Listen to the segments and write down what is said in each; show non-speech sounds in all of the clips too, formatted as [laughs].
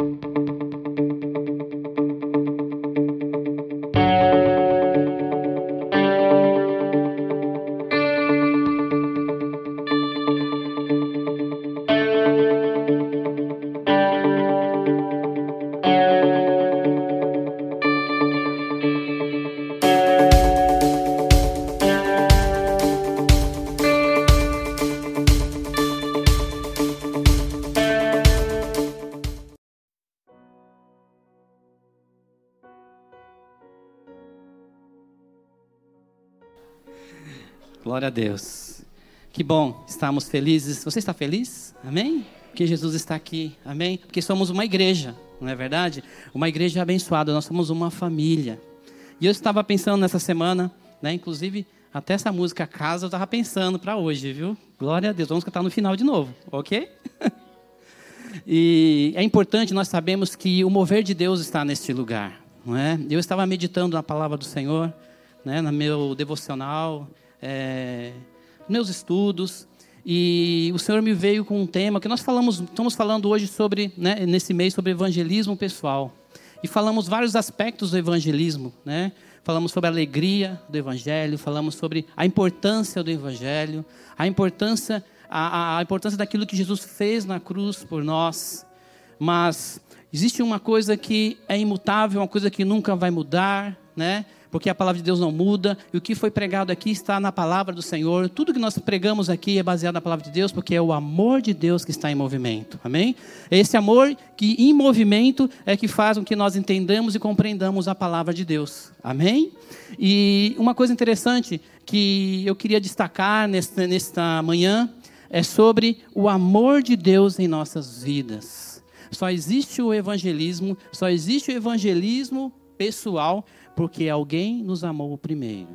Glória a Deus. Que bom, estamos felizes. Você está feliz? Amém? Porque Jesus está aqui. Amém? Porque somos uma igreja, não é verdade? Uma igreja abençoada, nós somos uma família. E eu estava pensando nessa semana, né, inclusive até essa música Casa eu estava pensando para hoje, viu? Glória a Deus. Vamos cantar no final de novo, ok? [laughs] e é importante nós sabemos que o mover de Deus está neste lugar, não é? Eu estava meditando na palavra do Senhor, né, no meu devocional, é, meus estudos, e o Senhor me veio com um tema que nós falamos, estamos falando hoje sobre, né, nesse mês, sobre evangelismo pessoal. E falamos vários aspectos do evangelismo, né? Falamos sobre a alegria do evangelho, falamos sobre a importância do evangelho, a importância, a, a importância daquilo que Jesus fez na cruz por nós. Mas existe uma coisa que é imutável, uma coisa que nunca vai mudar, né? Porque a palavra de Deus não muda, e o que foi pregado aqui está na palavra do Senhor. Tudo que nós pregamos aqui é baseado na palavra de Deus, porque é o amor de Deus que está em movimento. Amém? É esse amor que em movimento é que faz com que nós entendamos e compreendamos a palavra de Deus. Amém? E uma coisa interessante que eu queria destacar nesta, nesta manhã é sobre o amor de Deus em nossas vidas. Só existe o evangelismo, só existe o evangelismo pessoal porque alguém nos amou primeiro.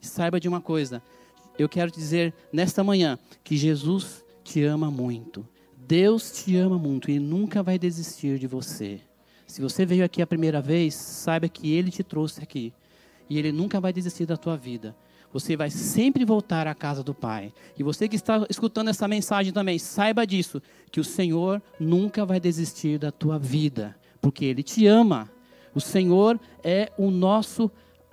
Saiba de uma coisa, eu quero dizer nesta manhã que Jesus te ama muito. Deus te ama muito e nunca vai desistir de você. Se você veio aqui a primeira vez, saiba que Ele te trouxe aqui. E Ele nunca vai desistir da tua vida. Você vai sempre voltar à casa do Pai. E você que está escutando essa mensagem também, saiba disso, que o Senhor nunca vai desistir da tua vida, porque Ele te ama. O Senhor é o nosso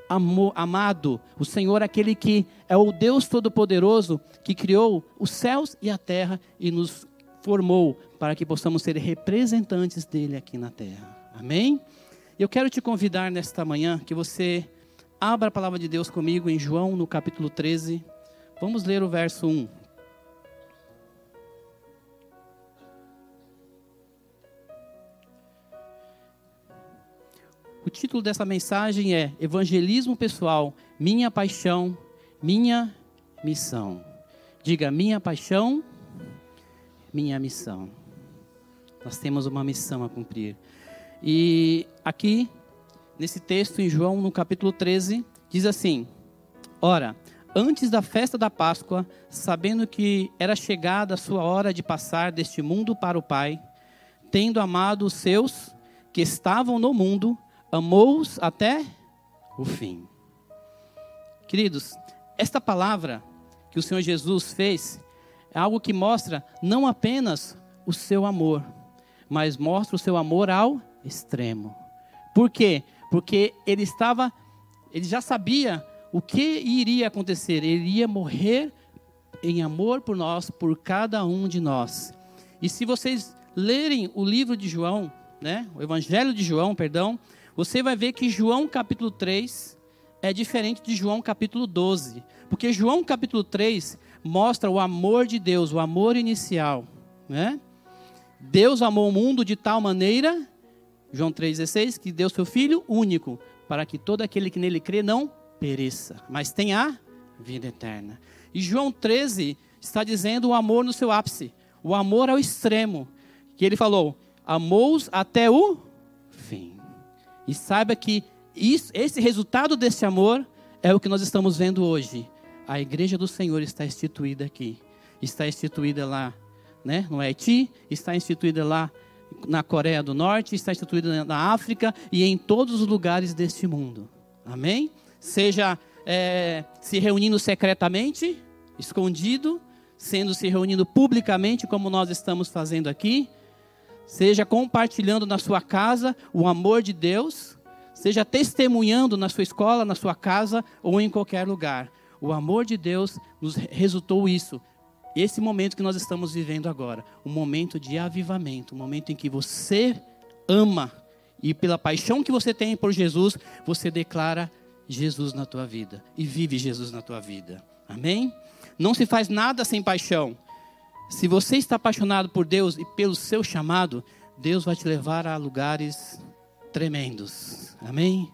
amor, amado. O Senhor é aquele que é o Deus Todo-Poderoso que criou os céus e a terra e nos formou para que possamos ser representantes dele aqui na terra. Amém? Eu quero te convidar nesta manhã que você abra a palavra de Deus comigo em João, no capítulo 13. Vamos ler o verso 1. O título dessa mensagem é Evangelismo Pessoal, Minha Paixão, Minha Missão. Diga, minha paixão, minha missão. Nós temos uma missão a cumprir. E aqui, nesse texto, em João, no capítulo 13, diz assim: Ora, antes da festa da Páscoa, sabendo que era chegada a sua hora de passar deste mundo para o Pai, tendo amado os seus que estavam no mundo, amou-os até o fim. Queridos, esta palavra que o Senhor Jesus fez é algo que mostra não apenas o seu amor, mas mostra o seu amor ao extremo. Por quê? Porque ele estava, ele já sabia o que iria acontecer. Ele iria morrer em amor por nós, por cada um de nós. E se vocês lerem o livro de João, né, o Evangelho de João, perdão, você vai ver que João capítulo 3 é diferente de João capítulo 12. Porque João capítulo 3 mostra o amor de Deus, o amor inicial. Né? Deus amou o mundo de tal maneira, João 3,16, que deu seu Filho único, para que todo aquele que nele crê não pereça, mas tenha vida eterna. E João 13 está dizendo o amor no seu ápice, o amor ao extremo, que ele falou, amou-os até o fim. E saiba que isso, esse resultado desse amor é o que nós estamos vendo hoje. A igreja do Senhor está instituída aqui. Está instituída lá né, no Haiti, está instituída lá na Coreia do Norte, está instituída na África e em todos os lugares deste mundo. Amém? Seja é, se reunindo secretamente, escondido, sendo se reunindo publicamente, como nós estamos fazendo aqui, seja compartilhando na sua casa o amor de Deus, seja testemunhando na sua escola, na sua casa ou em qualquer lugar. O amor de Deus nos resultou isso. Esse momento que nós estamos vivendo agora, um momento de avivamento, um momento em que você ama e pela paixão que você tem por Jesus, você declara Jesus na tua vida e vive Jesus na tua vida. Amém? Não se faz nada sem paixão. Se você está apaixonado por Deus e pelo seu chamado, Deus vai te levar a lugares tremendos. Amém?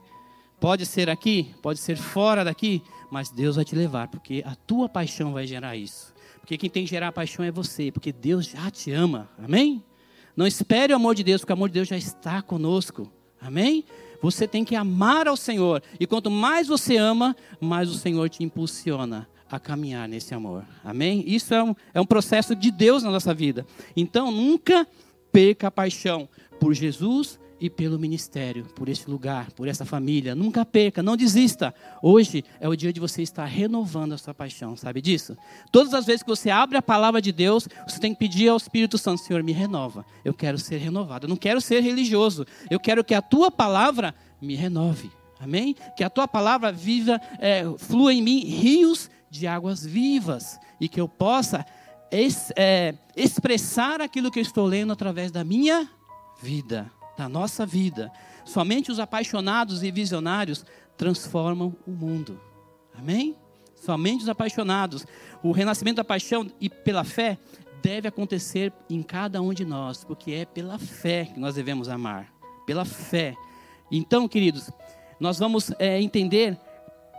Pode ser aqui, pode ser fora daqui, mas Deus vai te levar, porque a tua paixão vai gerar isso. Porque quem tem que gerar paixão é você, porque Deus já te ama. Amém? Não espere o amor de Deus, porque o amor de Deus já está conosco. Amém? Você tem que amar ao Senhor. E quanto mais você ama, mais o Senhor te impulsiona a caminhar nesse amor. Amém? Isso é um, é um processo de Deus na nossa vida. Então, nunca perca a paixão por Jesus e pelo ministério, por esse lugar, por essa família. Nunca perca, não desista. Hoje é o dia de você estar renovando a sua paixão, sabe disso? Todas as vezes que você abre a palavra de Deus, você tem que pedir ao Espírito Santo: Senhor, me renova. Eu quero ser renovado. Eu não quero ser religioso. Eu quero que a tua palavra me renove. Amém? Que a tua palavra viva, é, flua em mim rios de águas vivas e que eu possa es, é, expressar aquilo que eu estou lendo através da minha vida, da nossa vida. Somente os apaixonados e visionários transformam o mundo. Amém? Somente os apaixonados. O renascimento da paixão e pela fé deve acontecer em cada um de nós, porque é pela fé que nós devemos amar. Pela fé. Então, queridos, nós vamos é, entender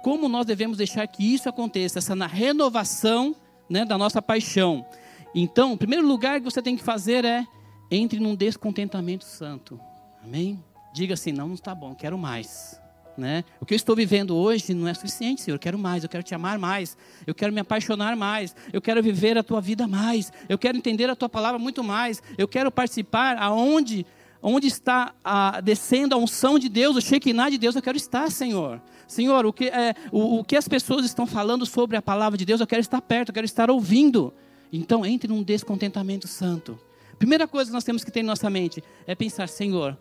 como nós devemos deixar que isso aconteça, essa renovação né, da nossa paixão. Então, o primeiro lugar que você tem que fazer é entre num descontentamento santo. Amém? Diga assim: não, não está bom, quero mais. Né? O que eu estou vivendo hoje não é suficiente, Senhor. Eu quero mais, eu quero te amar mais, eu quero me apaixonar mais, eu quero viver a tua vida mais, eu quero entender a tua palavra muito mais, eu quero participar aonde onde está a, descendo a unção de Deus, o Shekinah de Deus, eu quero estar, Senhor. Senhor, o que, é, o, o que as pessoas estão falando sobre a palavra de Deus, eu quero estar perto, eu quero estar ouvindo. Então, entre num descontentamento santo. Primeira coisa que nós temos que ter em nossa mente é pensar: Senhor,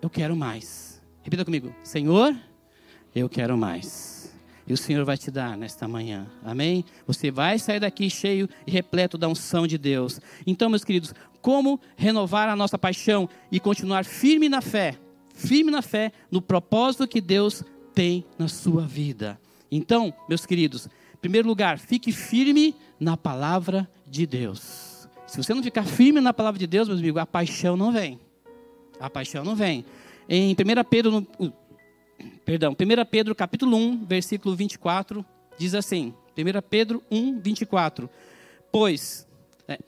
eu quero mais. Repita comigo: Senhor, eu quero mais. E o Senhor vai te dar nesta manhã. Amém? Você vai sair daqui cheio e repleto da unção de Deus. Então, meus queridos, como renovar a nossa paixão e continuar firme na fé? Firme na fé no propósito que Deus tem na sua vida. Então, meus queridos, em primeiro lugar, fique firme na palavra de Deus. Se você não ficar firme na palavra de Deus, meus amigos, a paixão não vem. A paixão não vem. Em 1 Pedro, no, perdão, 1 Pedro capítulo 1, versículo 24, diz assim, 1 Pedro 1, 24, pois é,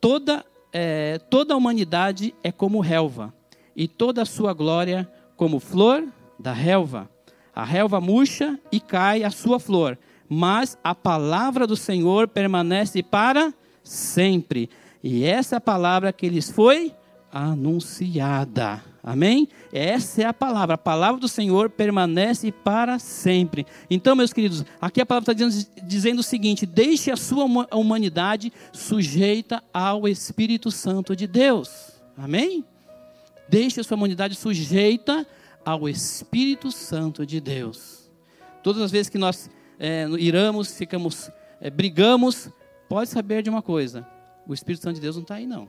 toda, é, toda a humanidade é como relva, e toda a sua glória como flor da relva. A relva murcha e cai a sua flor, mas a palavra do Senhor permanece para sempre. E essa é palavra que lhes foi anunciada. Amém? Essa é a palavra. A palavra do Senhor permanece para sempre. Então, meus queridos, aqui a palavra está dizendo, dizendo o seguinte: deixe a sua humanidade sujeita ao Espírito Santo de Deus. Amém? Deixe a sua humanidade sujeita ao Espírito Santo de Deus. Todas as vezes que nós é, iramos, ficamos, é, brigamos, pode saber de uma coisa: o Espírito Santo de Deus não está aí, não.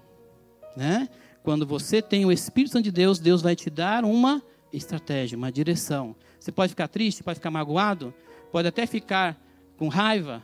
Né? Quando você tem o Espírito Santo de Deus, Deus vai te dar uma estratégia, uma direção. Você pode ficar triste, pode ficar magoado, pode até ficar com raiva,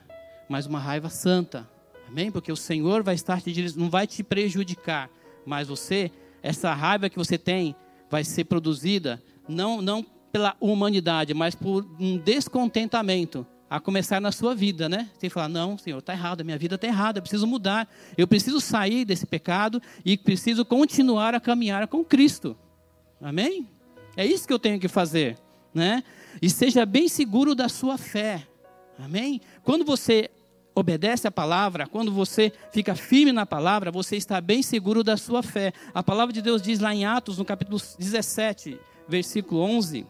mas uma raiva santa. Amém? Porque o Senhor vai estar te não vai te prejudicar, mas você, essa raiva que você tem, vai ser produzida não, não pela humanidade, mas por um descontentamento a começar na sua vida, né? Você falar, não, Senhor, está errado, a minha vida está errada, eu preciso mudar, eu preciso sair desse pecado e preciso continuar a caminhar com Cristo. Amém? É isso que eu tenho que fazer, né? E seja bem seguro da sua fé. Amém? Quando você obedece a palavra, quando você fica firme na palavra, você está bem seguro da sua fé. A palavra de Deus diz lá em Atos, no capítulo 17, versículo 11,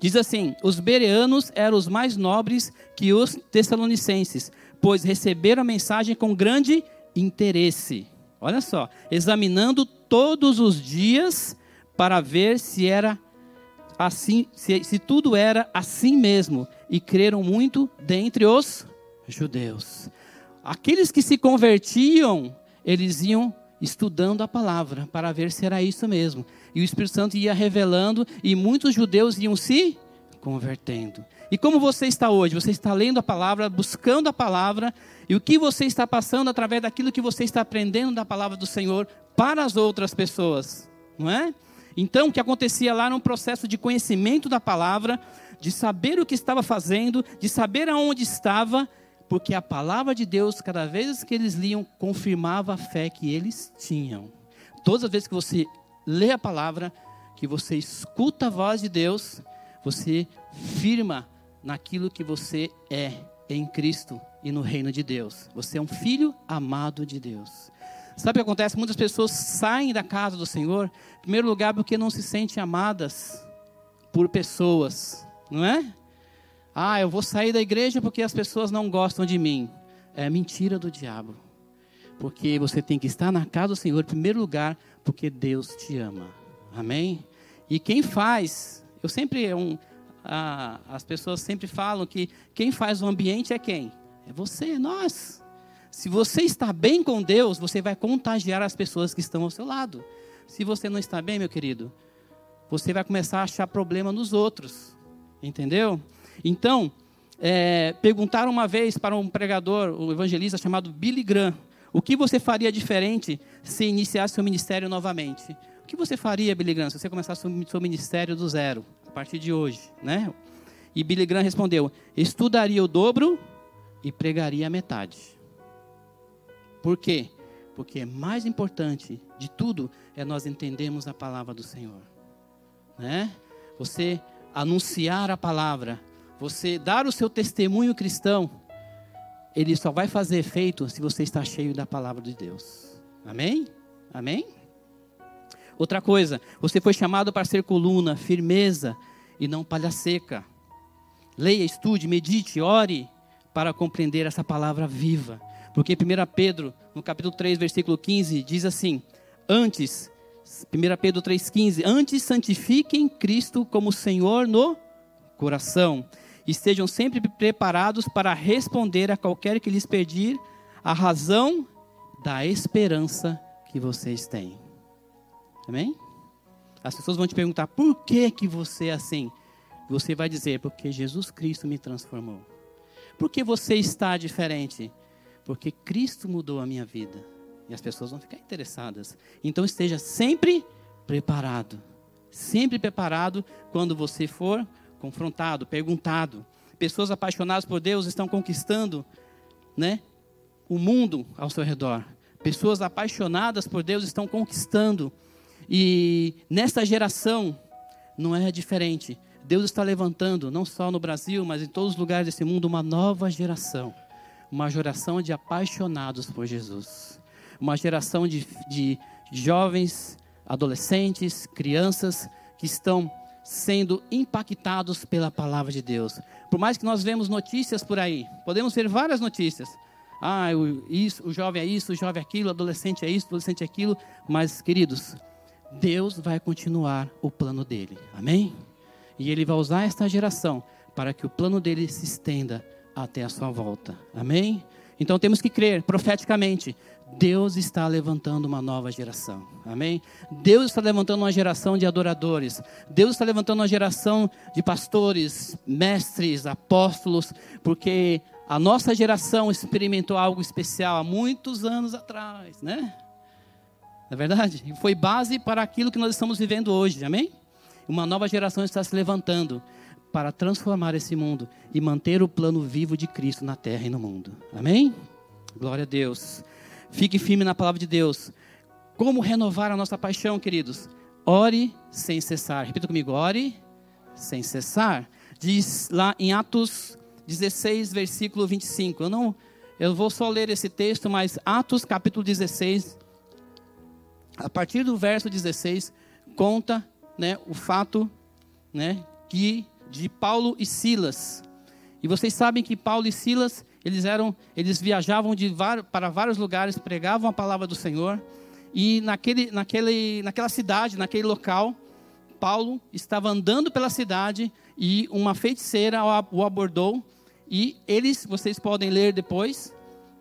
diz assim: Os bereanos eram os mais nobres que os tessalonicenses, pois receberam a mensagem com grande interesse. Olha só, examinando todos os dias para ver se era assim, se, se tudo era assim mesmo, e creram muito dentre os judeus. Aqueles que se convertiam, eles iam estudando a palavra para ver se era isso mesmo. E o Espírito Santo ia revelando e muitos judeus iam se convertendo. E como você está hoje? Você está lendo a palavra, buscando a palavra, e o que você está passando através daquilo que você está aprendendo da palavra do Senhor para as outras pessoas, não é? Então, o que acontecia lá era um processo de conhecimento da palavra, de saber o que estava fazendo, de saber aonde estava, porque a palavra de Deus, cada vez que eles liam, confirmava a fé que eles tinham. Todas as vezes que você lê a palavra, que você escuta a voz de Deus, você firma naquilo que você é em Cristo e no reino de Deus. Você é um filho amado de Deus. Sabe o que acontece? Muitas pessoas saem da casa do Senhor, em primeiro lugar, porque não se sentem amadas por pessoas, não é? Ah, eu vou sair da igreja porque as pessoas não gostam de mim. É mentira do diabo. Porque você tem que estar na casa do Senhor, em primeiro lugar, porque Deus te ama. Amém? E quem faz, eu sempre, um, ah, as pessoas sempre falam que quem faz o ambiente é quem? É você, é nós. Se você está bem com Deus, você vai contagiar as pessoas que estão ao seu lado. Se você não está bem, meu querido, você vai começar a achar problema nos outros. Entendeu? Então, é, perguntaram uma vez para um pregador, um evangelista chamado Billy Graham, o que você faria diferente se iniciasse seu ministério novamente? O que você faria, Billy Graham, se você começasse o seu ministério do zero, a partir de hoje, né? E Billy Graham respondeu: estudaria o dobro e pregaria a metade. Por quê? Porque mais importante de tudo é nós entendermos a palavra do Senhor. Né? Você anunciar a palavra, você dar o seu testemunho cristão, ele só vai fazer efeito se você está cheio da palavra de Deus. Amém? Amém? Outra coisa, você foi chamado para ser coluna, firmeza e não palha seca. Leia, estude, medite, ore para compreender essa palavra viva. Porque 1 Pedro, no capítulo 3, versículo 15, diz assim: Antes, 1 Pedro 3,15, antes santifiquem Cristo como Senhor no coração. Estejam sempre preparados para responder a qualquer que lhes pedir a razão da esperança que vocês têm. Amém? As pessoas vão te perguntar por que que você é assim. Você vai dizer porque Jesus Cristo me transformou. Por que você está diferente? porque Cristo mudou a minha vida. E as pessoas vão ficar interessadas. Então esteja sempre preparado. Sempre preparado quando você for confrontado, perguntado. Pessoas apaixonadas por Deus estão conquistando, né, o mundo ao seu redor. Pessoas apaixonadas por Deus estão conquistando. E nesta geração não é diferente. Deus está levantando, não só no Brasil, mas em todos os lugares desse mundo, uma nova geração uma geração de apaixonados por Jesus. Uma geração de, de jovens, adolescentes, crianças que estão sendo impactados pela palavra de Deus. Por mais que nós vemos notícias por aí, podemos ver várias notícias. Ah, o, isso, o jovem é isso, o jovem é aquilo, o adolescente é isso, o adolescente é aquilo. Mas, queridos, Deus vai continuar o plano dele. Amém? E ele vai usar esta geração para que o plano dele se estenda até a sua volta. Amém? Então temos que crer profeticamente. Deus está levantando uma nova geração. Amém? Deus está levantando uma geração de adoradores. Deus está levantando uma geração de pastores, mestres, apóstolos, porque a nossa geração experimentou algo especial há muitos anos atrás, né? Não é verdade? E foi base para aquilo que nós estamos vivendo hoje. Amém? Uma nova geração está se levantando para transformar esse mundo e manter o plano vivo de Cristo na terra e no mundo. Amém? Glória a Deus. Fique firme na palavra de Deus. Como renovar a nossa paixão, queridos? Ore sem cessar. Repita comigo: ore sem cessar. Diz lá em Atos 16, versículo 25. Eu não eu vou só ler esse texto, mas Atos capítulo 16, a partir do verso 16, conta, né, o fato, né, que de Paulo e Silas. E vocês sabem que Paulo e Silas, eles eram, eles viajavam de para vários lugares, pregavam a palavra do Senhor. E naquele, naquele, naquela cidade, naquele local, Paulo estava andando pela cidade e uma feiticeira o abordou. E eles, vocês podem ler depois,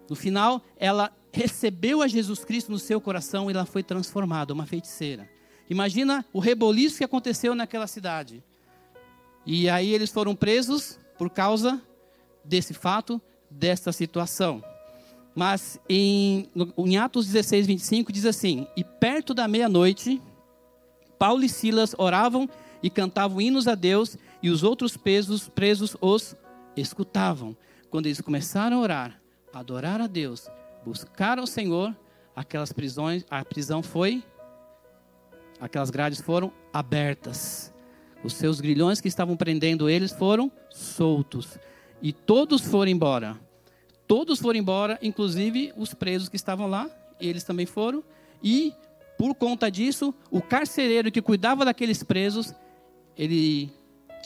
no final, ela recebeu a Jesus Cristo no seu coração e ela foi transformada, uma feiticeira. Imagina o reboliço que aconteceu naquela cidade. E aí eles foram presos por causa desse fato, desta situação. Mas em, em Atos 16, 25 diz assim: E perto da meia-noite, Paulo e Silas oravam e cantavam hinos a Deus, e os outros presos, presos os escutavam. Quando eles começaram a orar, a adorar a Deus, buscar ao Senhor, aquelas prisões, a prisão foi, aquelas grades foram abertas. Os seus grilhões que estavam prendendo eles foram soltos. E todos foram embora. Todos foram embora, inclusive os presos que estavam lá, eles também foram. E, por conta disso, o carcereiro que cuidava daqueles presos, ele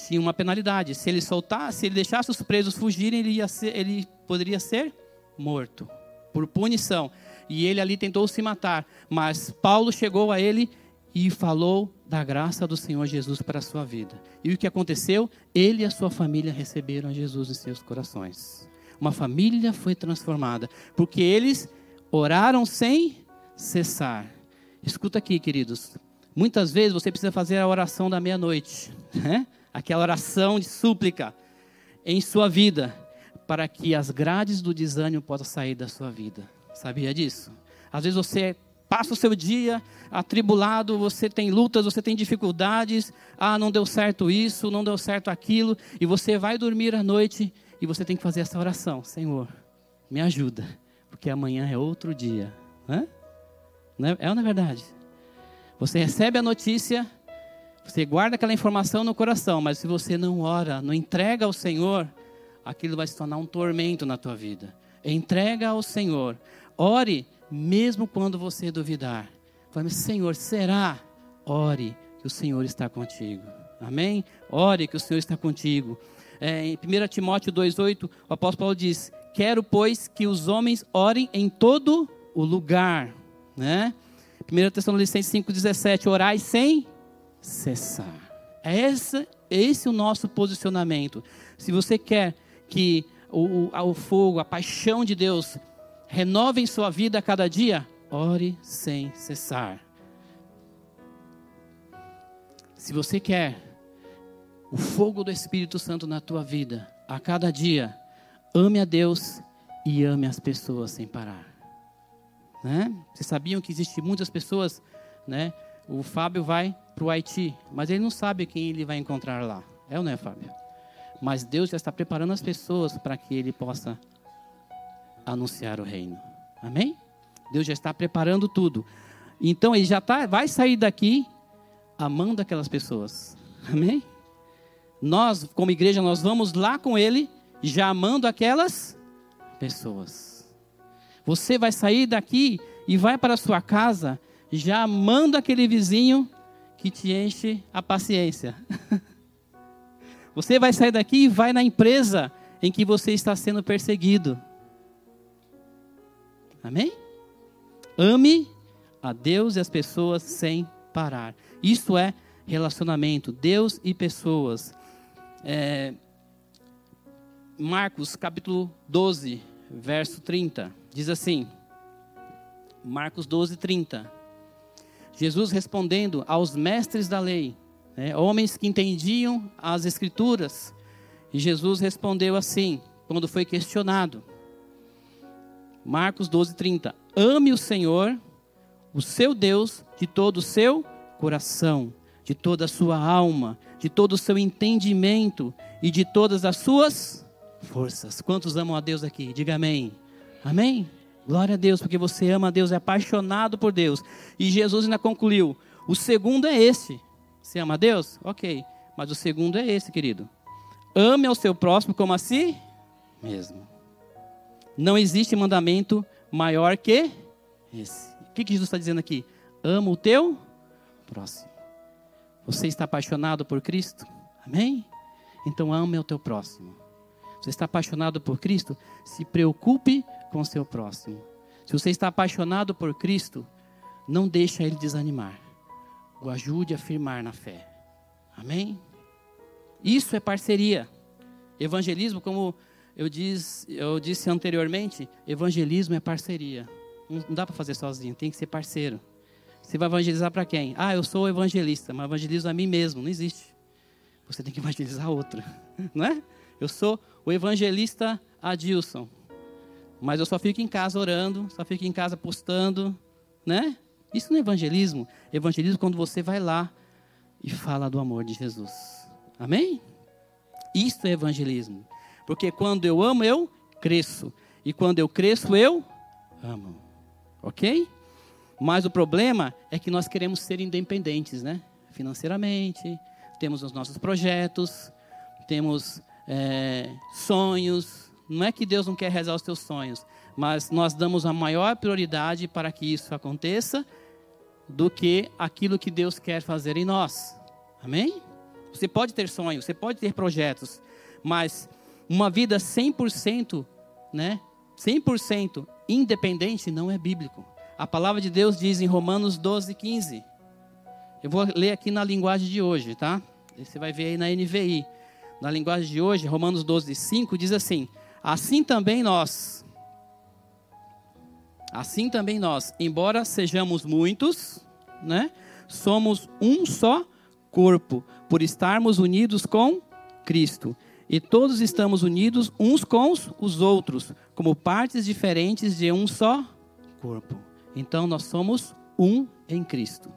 tinha uma penalidade. Se ele soltasse, se ele deixasse os presos fugirem, ele, ia ser, ele poderia ser morto, por punição. E ele ali tentou se matar. Mas Paulo chegou a ele e falou da graça do Senhor Jesus para a sua vida. E o que aconteceu? Ele e a sua família receberam Jesus em seus corações. Uma família foi transformada, porque eles oraram sem cessar. Escuta aqui, queridos. Muitas vezes você precisa fazer a oração da meia-noite, né? aquela oração de súplica em sua vida, para que as grades do desânimo possam sair da sua vida. Sabia disso? Às vezes você passa o seu dia atribulado, você tem lutas, você tem dificuldades, ah, não deu certo isso, não deu certo aquilo, e você vai dormir à noite e você tem que fazer essa oração: Senhor, me ajuda, porque amanhã é outro dia. Hã? É, é ou não é verdade? Você recebe a notícia, você guarda aquela informação no coração, mas se você não ora, não entrega ao Senhor, aquilo vai se tornar um tormento na tua vida. Entrega ao Senhor. Ore mesmo quando você duvidar. Fale, Senhor, será? Ore que o Senhor está contigo. Amém? Ore que o Senhor está contigo. É, em 1 Timóteo 2,8, o apóstolo Paulo diz: Quero, pois, que os homens orem em todo o lugar. Né? 1 Tessalonicenses 5,17: Orai sem cessar. É esse, esse é o nosso posicionamento. Se você quer que o, o, o fogo, a paixão de Deus renove em sua vida a cada dia, ore sem cessar. Se você quer o fogo do Espírito Santo na tua vida, a cada dia, ame a Deus e ame as pessoas sem parar. Né? Vocês sabiam que existem muitas pessoas, né? O Fábio vai para o Haiti, mas ele não sabe quem ele vai encontrar lá. É ou não é, Fábio? Mas Deus já está preparando as pessoas para que ele possa anunciar o reino. Amém? Deus já está preparando tudo. Então ele já tá, vai sair daqui amando aquelas pessoas. Amém? Nós, como igreja, nós vamos lá com ele, já amando aquelas pessoas. Você vai sair daqui e vai para a sua casa, já amando aquele vizinho que te enche a paciência. [laughs] Você vai sair daqui e vai na empresa em que você está sendo perseguido. Amém? Ame a Deus e as pessoas sem parar. Isso é relacionamento, Deus e pessoas. É, Marcos capítulo 12, verso 30, diz assim: Marcos 12, 30. Jesus respondendo aos mestres da lei, né, homens que entendiam as Escrituras, e Jesus respondeu assim, quando foi questionado: Marcos 12, 30. Ame o Senhor, o seu Deus, de todo o seu coração, de toda a sua alma, de todo o seu entendimento e de todas as suas forças. Quantos amam a Deus aqui? Diga amém. Amém? Glória a Deus, porque você ama a Deus, é apaixonado por Deus. E Jesus ainda concluiu: o segundo é esse. Você ama a Deus? Ok. Mas o segundo é esse, querido. Ame ao seu próximo como a si mesmo. Não existe mandamento maior que esse. O que, que Jesus está dizendo aqui? Ama o teu próximo. Você está apaixonado por Cristo? Amém? Então ame o teu próximo. Você está apaixonado por Cristo? Se preocupe com o seu próximo. Se você está apaixonado por Cristo, não deixa ele desanimar. O ajude a firmar na fé. Amém? Isso é parceria. Evangelismo, como eu, eu disse anteriormente, evangelismo é parceria. Não dá para fazer sozinho, tem que ser parceiro. Você vai evangelizar para quem? Ah, eu sou evangelista, mas evangelizo a mim mesmo. Não existe. Você tem que evangelizar outro, [laughs] não é? Eu sou o evangelista Adilson, mas eu só fico em casa orando, só fico em casa postando, né? Isso não é evangelismo. Evangelismo é quando você vai lá e fala do amor de Jesus. Amém? Isso é evangelismo. Porque quando eu amo, eu cresço. E quando eu cresço, eu amo. Ok? Mas o problema é que nós queremos ser independentes, né? Financeiramente, temos os nossos projetos, temos é, sonhos. Não é que Deus não quer rezar os teus sonhos, mas nós damos a maior prioridade para que isso aconteça do que aquilo que Deus quer fazer em nós. Amém? Você pode ter sonhos, você pode ter projetos, mas uma vida 100%, né? 100% independente não é bíblico. A palavra de Deus diz em Romanos 12, 15. Eu vou ler aqui na linguagem de hoje, tá? Você vai ver aí na NVI. Na linguagem de hoje, Romanos 12, 5 diz assim: Assim também nós, assim também nós, embora sejamos muitos, né? Somos um só corpo, por estarmos unidos com Cristo. E todos estamos unidos uns com os outros, como partes diferentes de um só corpo. Então nós somos um em Cristo.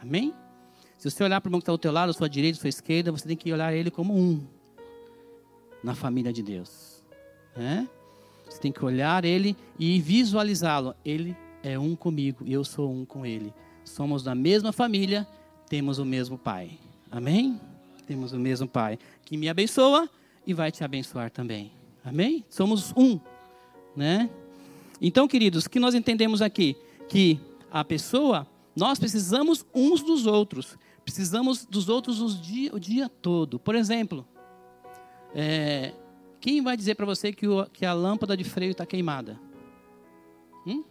Amém? Se você olhar para o irmão que está ao teu lado, à sua direita, à sua esquerda, você tem que olhar ele como um na família de Deus. Né? Você tem que olhar ele e visualizá-lo. Ele é um comigo e eu sou um com ele. Somos da mesma família, temos o mesmo Pai. Amém? Temos o mesmo Pai que me abençoa e vai te abençoar também. Amém? Somos um, né? Então, queridos, o que nós entendemos aqui? Que a pessoa, nós precisamos uns dos outros. Precisamos dos outros os dia, o dia todo. Por exemplo, é, quem vai dizer para você que, o, que, a lâmpada de freio está queimada? Hum?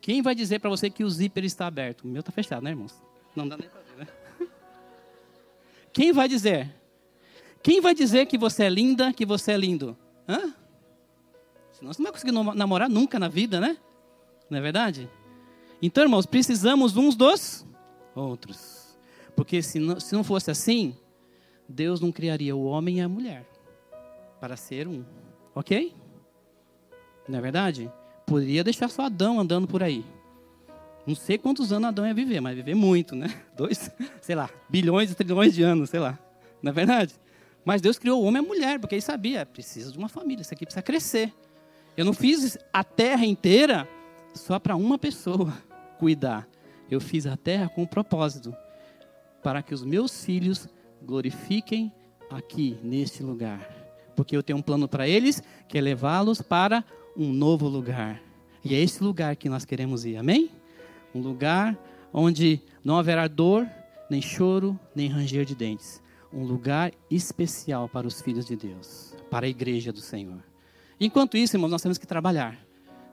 Quem vai dizer para você que o zíper está aberto? O meu está fechado, né, irmãos? Não dá nem para ver, né? Quem vai dizer? Quem vai dizer que você é linda, que você é lindo? Hã? Senão você não vai conseguir namorar nunca na vida, né? Não é verdade? Então, irmãos, precisamos uns dos outros. Porque se não, se não fosse assim, Deus não criaria o homem e a mulher para ser um. Ok? Não é verdade? Poderia deixar só Adão andando por aí. Não sei quantos anos Adão ia viver, mas viver muito, né? [laughs] Dois, sei lá, bilhões e trilhões de anos, sei lá. Não é verdade? Mas Deus criou o homem e a mulher, porque ele sabia, precisa de uma família, isso aqui precisa crescer. Eu não fiz a terra inteira só para uma pessoa [laughs] cuidar. Eu fiz a terra com um propósito, para que os meus filhos glorifiquem aqui, neste lugar. Porque eu tenho um plano para eles, que é levá-los para um novo lugar. E é esse lugar que nós queremos ir, amém? Um lugar onde não haverá dor, nem choro, nem ranger de dentes. Um lugar especial para os filhos de Deus, para a igreja do Senhor. Enquanto isso, irmãos, nós temos que trabalhar.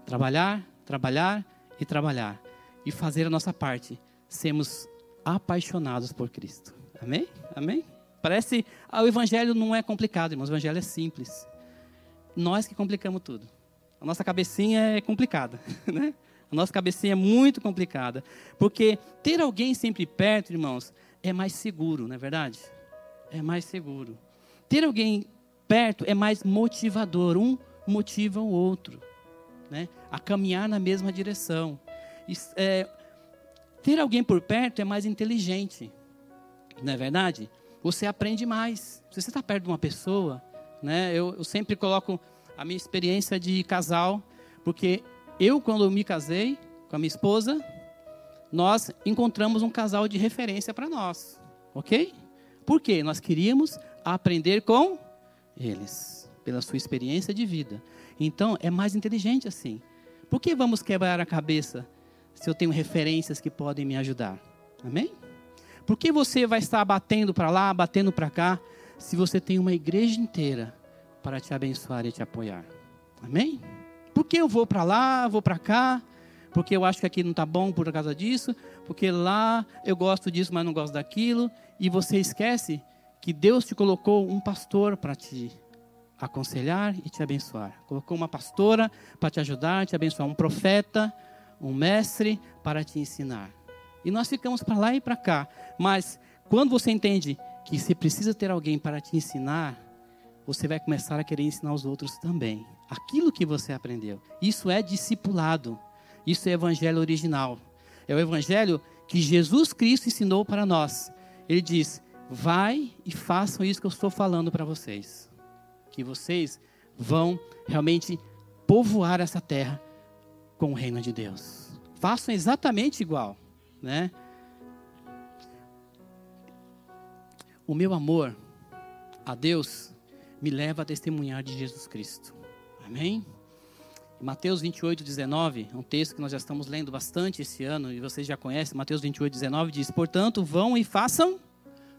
Trabalhar, trabalhar e trabalhar. E fazer a nossa parte. Sermos apaixonados por Cristo. Amém? Amém? Parece. Ah, o evangelho não é complicado, irmãos. O evangelho é simples. Nós que complicamos tudo. A nossa cabecinha é complicada, [laughs] né? A nossa cabecinha é muito complicada. Porque ter alguém sempre perto, irmãos, é mais seguro, não é verdade? É mais seguro. Ter alguém perto é mais motivador. Um motiva o outro, né? A caminhar na mesma direção. É, ter alguém por perto é mais inteligente. Não é verdade? Você aprende mais. Se você está perto de uma pessoa, né? Eu, eu sempre coloco a minha experiência de casal, porque eu, quando me casei com a minha esposa, nós encontramos um casal de referência para nós, ok? Por quê? Nós queríamos aprender com eles, pela sua experiência de vida. Então, é mais inteligente assim. Por que vamos quebrar a cabeça se eu tenho referências que podem me ajudar? Amém? Por que você vai estar batendo para lá, batendo para cá, se você tem uma igreja inteira para te abençoar e te apoiar? Amém? Por que eu vou para lá, vou para cá? porque eu acho que aqui não está bom por causa disso, porque lá eu gosto disso, mas não gosto daquilo, e você esquece que Deus te colocou um pastor para te aconselhar e te abençoar. Colocou uma pastora para te ajudar, te abençoar, um profeta, um mestre para te ensinar. E nós ficamos para lá e para cá, mas quando você entende que você precisa ter alguém para te ensinar, você vai começar a querer ensinar os outros também. Aquilo que você aprendeu. Isso é discipulado. Isso é evangelho original. É o evangelho que Jesus Cristo ensinou para nós. Ele diz: vai e façam isso que eu estou falando para vocês. Que vocês vão realmente povoar essa terra com o reino de Deus. Façam exatamente igual, né? O meu amor a Deus me leva a testemunhar de Jesus Cristo. Amém? Mateus 28, 19, um texto que nós já estamos lendo bastante esse ano e vocês já conhecem. Mateus 28, 19 diz: Portanto, vão e façam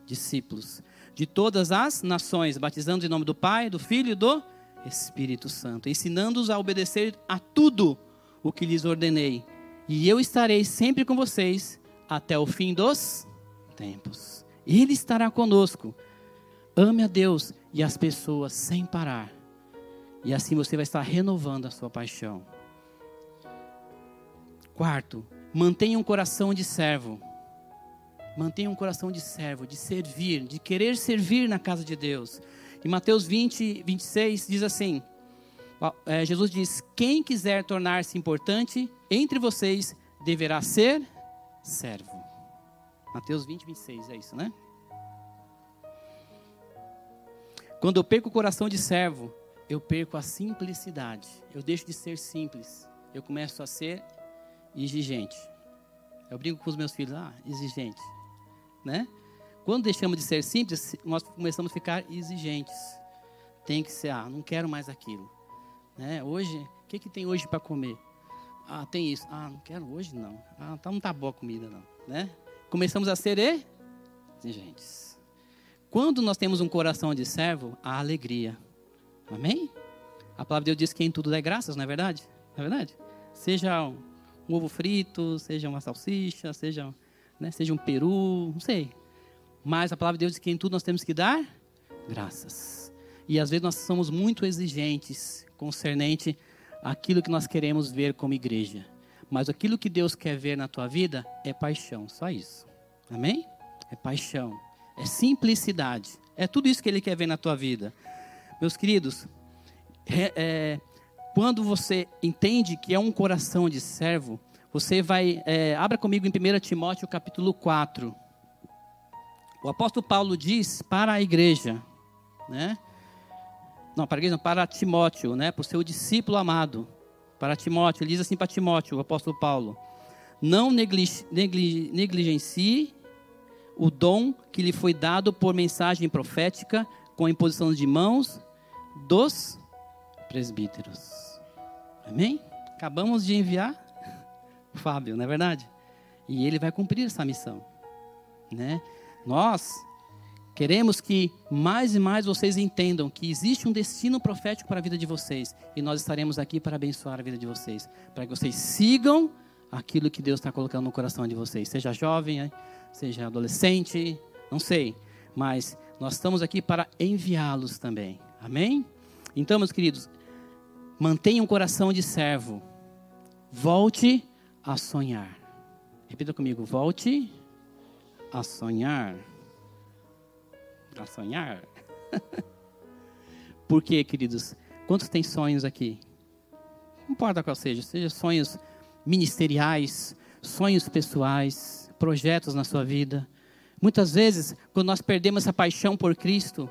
discípulos de todas as nações, batizando em nome do Pai, do Filho e do Espírito Santo, ensinando-os a obedecer a tudo o que lhes ordenei. E eu estarei sempre com vocês até o fim dos tempos. Ele estará conosco. Ame a Deus e as pessoas sem parar e assim você vai estar renovando a sua paixão. Quarto, mantenha um coração de servo. Mantenha um coração de servo, de servir, de querer servir na casa de Deus. Em Mateus 20, 26 diz assim: é, Jesus diz: Quem quiser tornar-se importante entre vocês deverá ser servo. Mateus 20, 26, é isso, né? Quando eu perco o coração de servo, eu perco a simplicidade. Eu deixo de ser simples. Eu começo a ser exigente. Eu brinco com os meus filhos, ah, exigente, né? Quando deixamos de ser simples, nós começamos a ficar exigentes. Tem que ser, ah, não quero mais aquilo, né? Hoje, o que que tem hoje para comer? Ah, tem isso. Ah, não quero hoje não. Ah, tá, não tá boa a comida não, né? Começamos a ser exigentes. Quando nós temos um coração de servo, há alegria. Amém? A palavra de Deus diz que em tudo dê graças, não é verdade? Não é verdade? Seja um ovo frito, seja uma salsicha, seja, né, seja um peru, não sei. Mas a palavra de Deus diz que em tudo nós temos que dar graças. E às vezes nós somos muito exigentes concernente aquilo que nós queremos ver como igreja. Mas aquilo que Deus quer ver na tua vida é paixão, só isso. Amém? É paixão, é simplicidade. É tudo isso que Ele quer ver na tua vida. Meus queridos, é, é, quando você entende que é um coração de servo, você vai. É, abra comigo em 1 Timóteo capítulo 4. O apóstolo Paulo diz para a igreja, né? Não, para a igreja, não, para Timóteo, né? Para o seu discípulo amado. Para Timóteo, ele diz assim para Timóteo, o apóstolo Paulo: Não negligencie o dom que lhe foi dado por mensagem profética, com a imposição de mãos dos presbíteros. Amém? Acabamos de enviar Fábio, não é verdade? E ele vai cumprir essa missão, né? Nós queremos que mais e mais vocês entendam que existe um destino profético para a vida de vocês e nós estaremos aqui para abençoar a vida de vocês, para que vocês sigam aquilo que Deus está colocando no coração de vocês, seja jovem, seja adolescente, não sei, mas nós estamos aqui para enviá-los também. Amém? Então, meus queridos, mantenha um coração de servo. Volte a sonhar. Repita comigo: volte a sonhar. A sonhar. [laughs] Por quê, queridos? Quantos têm sonhos aqui? Não importa qual seja, seja sonhos ministeriais, sonhos pessoais, projetos na sua vida. Muitas vezes, quando nós perdemos essa paixão por Cristo,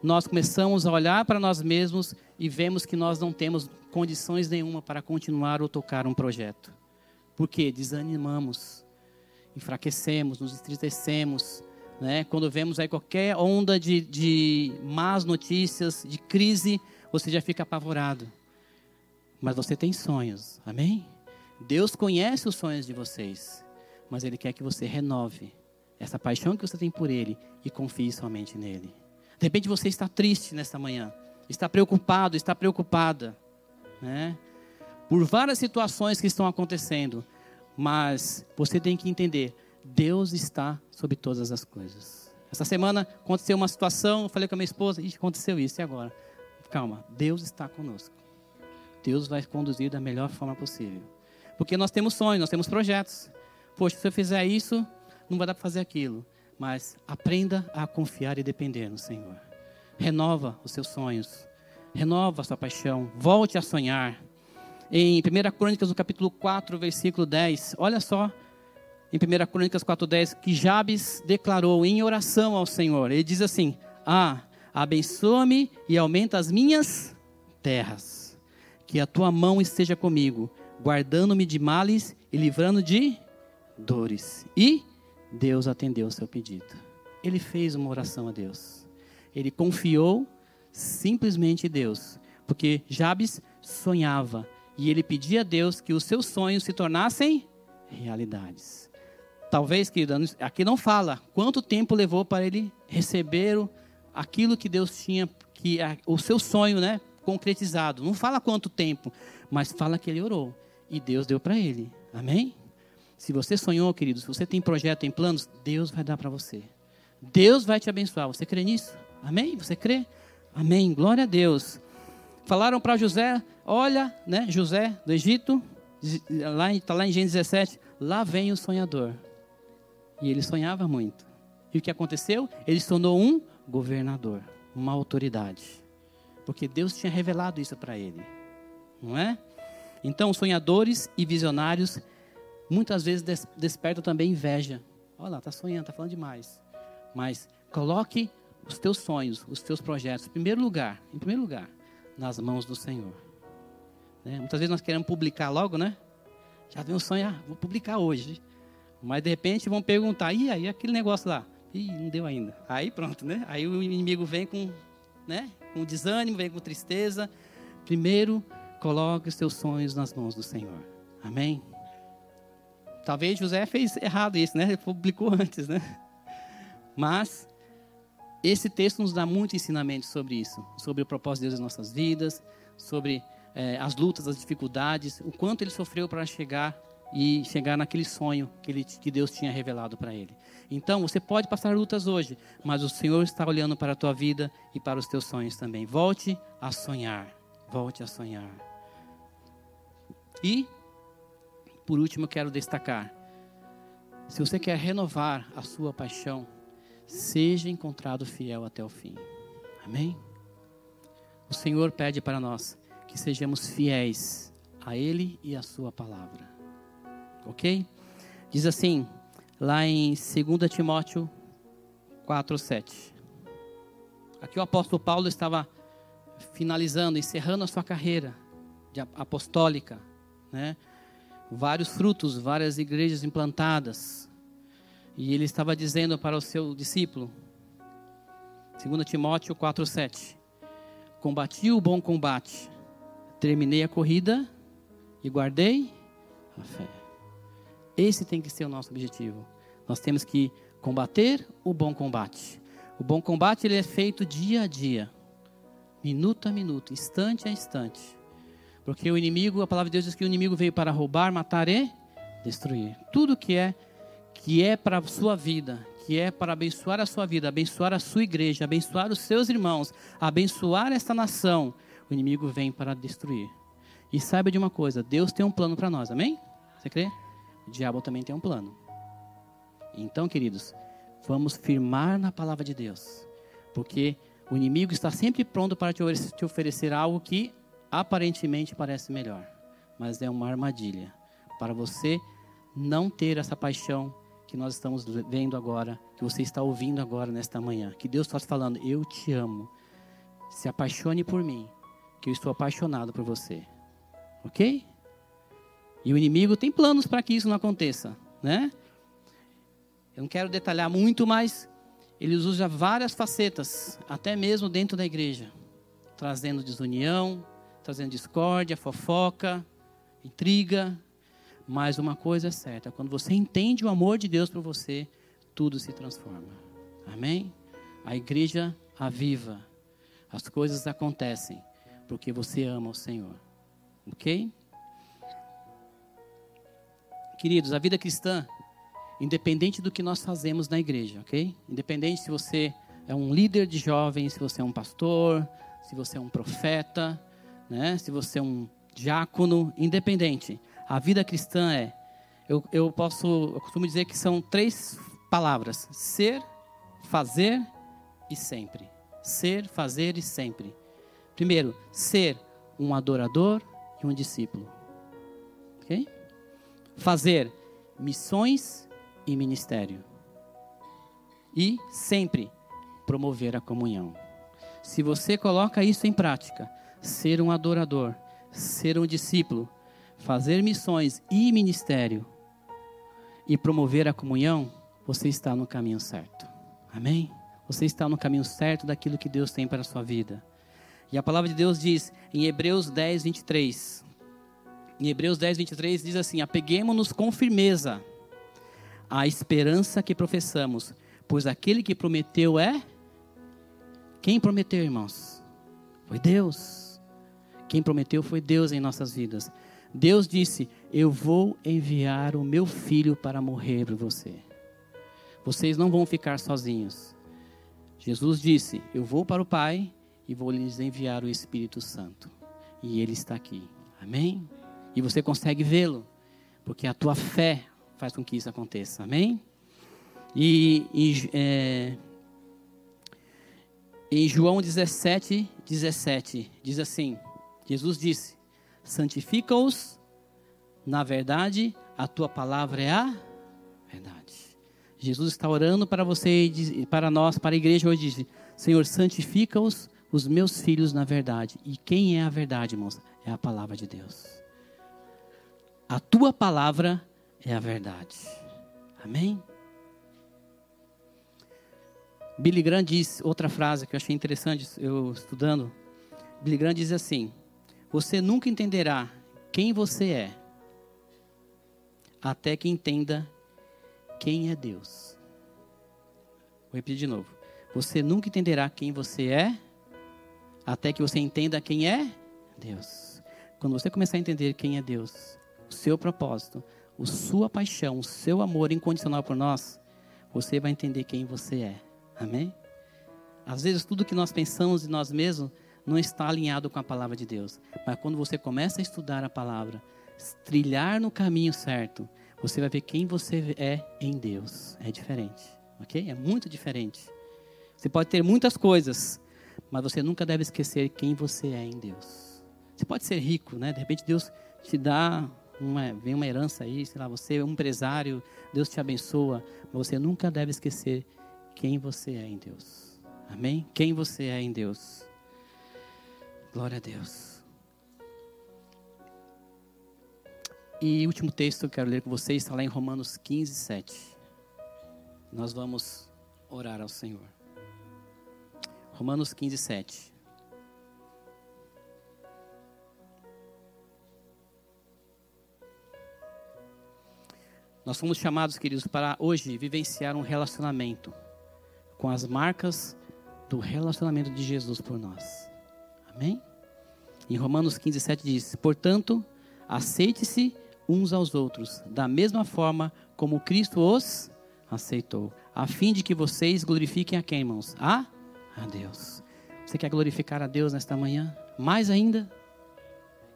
nós começamos a olhar para nós mesmos e vemos que nós não temos condições nenhuma para continuar ou tocar um projeto. Por quê? Desanimamos, enfraquecemos, nos entristecemos. Né? Quando vemos aí qualquer onda de, de más notícias, de crise, você já fica apavorado. Mas você tem sonhos, amém? Deus conhece os sonhos de vocês, mas Ele quer que você renove essa paixão que você tem por Ele e confie somente nele. De repente você está triste nesta manhã, está preocupado, está preocupada, né? Por várias situações que estão acontecendo. Mas você tem que entender, Deus está sobre todas as coisas. Essa semana aconteceu uma situação, eu falei com a minha esposa, Ixi, aconteceu isso, e agora? Calma, Deus está conosco. Deus vai conduzir da melhor forma possível. Porque nós temos sonhos, nós temos projetos. Poxa, se eu fizer isso, não vai dar para fazer aquilo. Mas aprenda a confiar e depender no Senhor. Renova os seus sonhos. Renova a sua paixão. Volte a sonhar. Em 1 Crônicas, no capítulo 4, versículo 10, olha só, em 1 Crônicas 4, 10, que Jabes declarou em oração ao Senhor. Ele diz assim: Ah, abençoa-me e aumenta as minhas terras. Que a tua mão esteja comigo, guardando-me de males e livrando de dores. E Deus atendeu o seu pedido. Ele fez uma oração a Deus. Ele confiou simplesmente em Deus, porque Jabes sonhava e ele pedia a Deus que os seus sonhos se tornassem realidades. Talvez, querido, aqui não fala quanto tempo levou para ele receber aquilo que Deus tinha, que o seu sonho, né, concretizado. Não fala quanto tempo, mas fala que ele orou e Deus deu para ele. Amém? Se você sonhou, querido, se você tem projeto, tem planos, Deus vai dar para você. Deus vai te abençoar. Você crê nisso? Amém? Você crê? Amém. Glória a Deus. Falaram para José, olha, né, José do Egito, lá está lá em Gênesis 17, lá vem o sonhador. E ele sonhava muito. E o que aconteceu? Ele se tornou um governador, uma autoridade. Porque Deus tinha revelado isso para ele. Não é? Então, sonhadores e visionários muitas vezes des despertam também inveja. Olha lá, está sonhando, está falando demais. Mas coloque os teus sonhos, os teus projetos, em primeiro lugar, em primeiro lugar, nas mãos do Senhor. Né? Muitas vezes nós queremos publicar logo, né? Já vem um sonho, ah, vou publicar hoje. Mas de repente vão perguntar, e aí aquele negócio lá? Ih, não deu ainda. Aí pronto, né? Aí o inimigo vem com, né? com desânimo, vem com tristeza. Primeiro, coloque os seus sonhos nas mãos do Senhor. Amém? Talvez José fez errado isso, né? Ele publicou [laughs] antes, né? Mas esse texto nos dá muito ensinamento sobre isso, sobre o propósito de Deus nas nossas vidas, sobre é, as lutas, as dificuldades, o quanto ele sofreu para chegar e chegar naquele sonho que, ele, que Deus tinha revelado para ele. Então, você pode passar lutas hoje, mas o Senhor está olhando para a tua vida e para os teus sonhos também. Volte a sonhar. Volte a sonhar. E por último, eu quero destacar: se você quer renovar a sua paixão, seja encontrado fiel até o fim. Amém? O Senhor pede para nós que sejamos fiéis a Ele e a Sua palavra. Ok? Diz assim, lá em 2 Timóteo 4, 7. Aqui o apóstolo Paulo estava finalizando, encerrando a sua carreira apostólica, né? vários frutos, várias igrejas implantadas. E ele estava dizendo para o seu discípulo, 2 Timóteo 4,7: Combati o bom combate, terminei a corrida e guardei a fé. Esse tem que ser o nosso objetivo. Nós temos que combater o bom combate. O bom combate ele é feito dia a dia, minuto a minuto, instante a instante. Porque o inimigo, a palavra de Deus diz que o inimigo veio para roubar, matar e destruir. Tudo que é que é para a sua vida, que é para abençoar a sua vida, abençoar a sua igreja, abençoar os seus irmãos, abençoar esta nação, o inimigo vem para destruir. E saiba de uma coisa, Deus tem um plano para nós, amém? Você crê? O diabo também tem um plano. Então, queridos, vamos firmar na palavra de Deus, porque o inimigo está sempre pronto para te oferecer algo que aparentemente parece melhor, mas é uma armadilha para você não ter essa paixão que nós estamos vendo agora, que você está ouvindo agora nesta manhã, que Deus está falando, eu te amo, se apaixone por mim, que eu estou apaixonado por você, ok? E o inimigo tem planos para que isso não aconteça, né? Eu não quero detalhar muito, mas ele usa várias facetas, até mesmo dentro da igreja, trazendo desunião, trazendo discórdia, fofoca, intriga. Mas uma coisa é certa: quando você entende o amor de Deus por você, tudo se transforma. Amém? A igreja aviva. As coisas acontecem porque você ama o Senhor. Ok? Queridos, a vida cristã, independente do que nós fazemos na igreja, ok? Independente se você é um líder de jovens, se você é um pastor, se você é um profeta, né? se você é um diácono, independente. A vida cristã é, eu, eu posso, eu costumo dizer que são três palavras: ser, fazer e sempre. Ser, fazer e sempre. Primeiro, ser um adorador e um discípulo. Ok? Fazer missões e ministério. E sempre promover a comunhão. Se você coloca isso em prática, ser um adorador, ser um discípulo, fazer missões e ministério e promover a comunhão, você está no caminho certo. Amém? Você está no caminho certo daquilo que Deus tem para a sua vida. E a palavra de Deus diz em Hebreus 10, 23. Em Hebreus 10, 23 diz assim: Apeguemos-nos com firmeza à esperança que professamos, pois aquele que prometeu é. Quem prometeu, irmãos? Foi Deus. Quem prometeu foi Deus em nossas vidas. Deus disse: Eu vou enviar o meu filho para morrer por você. Vocês não vão ficar sozinhos. Jesus disse: Eu vou para o Pai e vou lhes enviar o Espírito Santo. E ele está aqui. Amém? E você consegue vê-lo, porque a tua fé faz com que isso aconteça. Amém? E, e é, em João 17, 17, diz assim: Jesus disse: Santifica-os na verdade, a tua palavra é a verdade. Jesus está orando para você, para nós, para a igreja hoje. Diz, Senhor, santifica-os, os meus filhos na verdade. E quem é a verdade, irmãos? É a palavra de Deus. A tua palavra é a verdade. Amém? Billy Graham diz outra frase que eu achei interessante, eu estudando. Billy Graham diz assim: Você nunca entenderá quem você é até que entenda quem é Deus. Vou repetir de novo. Você nunca entenderá quem você é até que você entenda quem é Deus. Quando você começar a entender quem é Deus, o seu propósito, a sua paixão, o seu amor incondicional por nós, você vai entender quem você é. Amém? Às vezes tudo que nós pensamos de nós mesmos não está alinhado com a palavra de Deus. Mas quando você começa a estudar a palavra, trilhar no caminho certo, você vai ver quem você é em Deus. É diferente, ok? É muito diferente. Você pode ter muitas coisas, mas você nunca deve esquecer quem você é em Deus. Você pode ser rico, né? De repente Deus te dá uma, vem uma herança aí, sei lá, você é um empresário, Deus te abençoa, mas você nunca deve esquecer quem você é em Deus. Amém? Quem você é em Deus. Glória a Deus. E último texto que eu quero ler com vocês está lá em Romanos 15, 7. Nós vamos orar ao Senhor. Romanos 15, 7. Nós fomos chamados, queridos, para hoje vivenciar um relacionamento com as marcas do relacionamento de Jesus por nós. Amém? Em Romanos 15, 7 diz: Portanto, aceite-se uns aos outros, da mesma forma como Cristo os aceitou, a fim de que vocês glorifiquem a quem, irmãos? A? A Deus. Você quer glorificar a Deus nesta manhã? Mais ainda?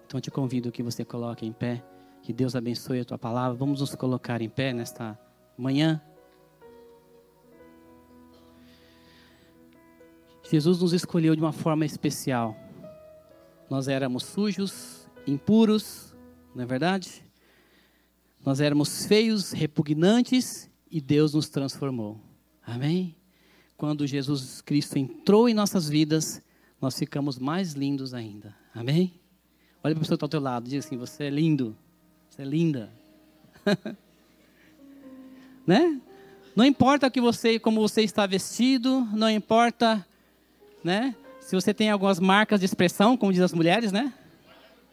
Então eu te convido que você coloque em pé, que Deus abençoe a tua palavra. Vamos nos colocar em pé nesta manhã. Jesus nos escolheu de uma forma especial. Nós éramos sujos, impuros, não é verdade? Nós éramos feios, repugnantes e Deus nos transformou. Amém? Quando Jesus Cristo entrou em nossas vidas, nós ficamos mais lindos ainda. Amém? Olha para a pessoa que está ao teu lado, diz assim: Você é lindo, você é linda. [laughs] né? Não importa que você, como você está vestido, não importa, né? Se você tem algumas marcas de expressão, como diz as mulheres, né?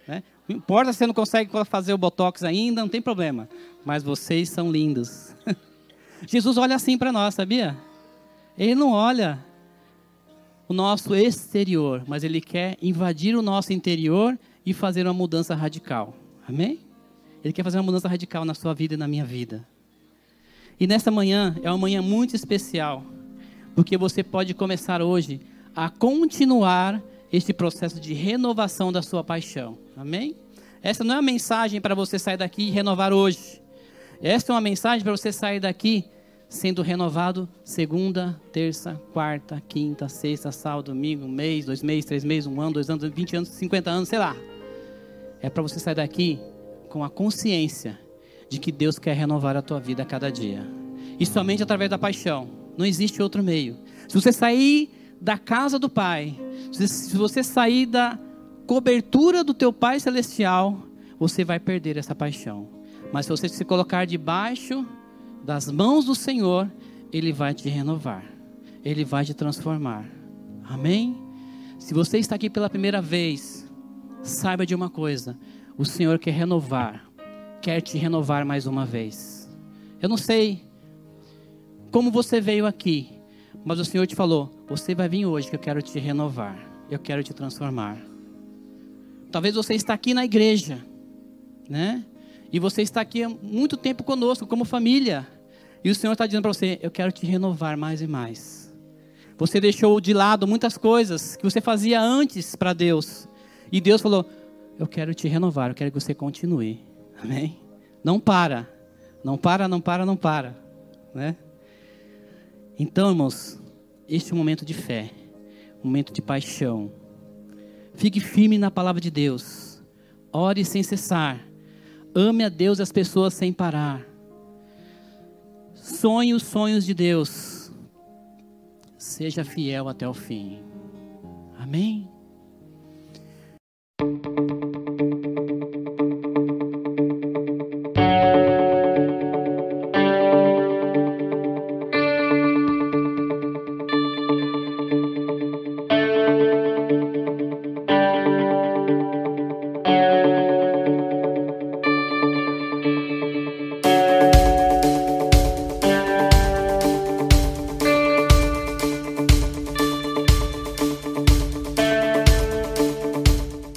né? Não importa se você não consegue fazer o botox ainda, não tem problema. Mas vocês são lindos. [laughs] Jesus olha assim para nós, sabia? Ele não olha o nosso exterior, mas ele quer invadir o nosso interior e fazer uma mudança radical. Amém? Ele quer fazer uma mudança radical na sua vida e na minha vida. E nesta manhã é uma manhã muito especial, porque você pode começar hoje a continuar este processo de renovação da sua paixão. Amém? Essa não é uma mensagem para você sair daqui e renovar hoje. Esta é uma mensagem para você sair daqui sendo renovado segunda, terça, quarta, quinta, sexta, sábado, domingo, um mês, dois meses, três meses, um ano, dois anos, vinte anos, cinquenta anos, sei lá. É para você sair daqui com a consciência de que Deus quer renovar a tua vida a cada dia. E somente através da paixão. Não existe outro meio. Se você sair da casa do Pai, se você sair da cobertura do teu Pai celestial, você vai perder essa paixão. Mas se você se colocar debaixo das mãos do Senhor, Ele vai te renovar, Ele vai te transformar. Amém? Se você está aqui pela primeira vez, saiba de uma coisa: o Senhor quer renovar, quer te renovar mais uma vez. Eu não sei como você veio aqui, mas o Senhor te falou: você vai vir hoje que eu quero te renovar, eu quero te transformar. Talvez você está aqui na igreja, né? E você está aqui há muito tempo conosco, como família. E o Senhor está dizendo para você: Eu quero te renovar mais e mais. Você deixou de lado muitas coisas que você fazia antes para Deus. E Deus falou: Eu quero te renovar, eu quero que você continue. Amém? Não para. Não para, não para, não para. Né? Então, irmãos, este é um momento de fé, momento de paixão. Fique firme na palavra de Deus. Ore sem cessar. Ame a Deus e as pessoas sem parar. Sonhe os sonhos de Deus. Seja fiel até o fim. Amém?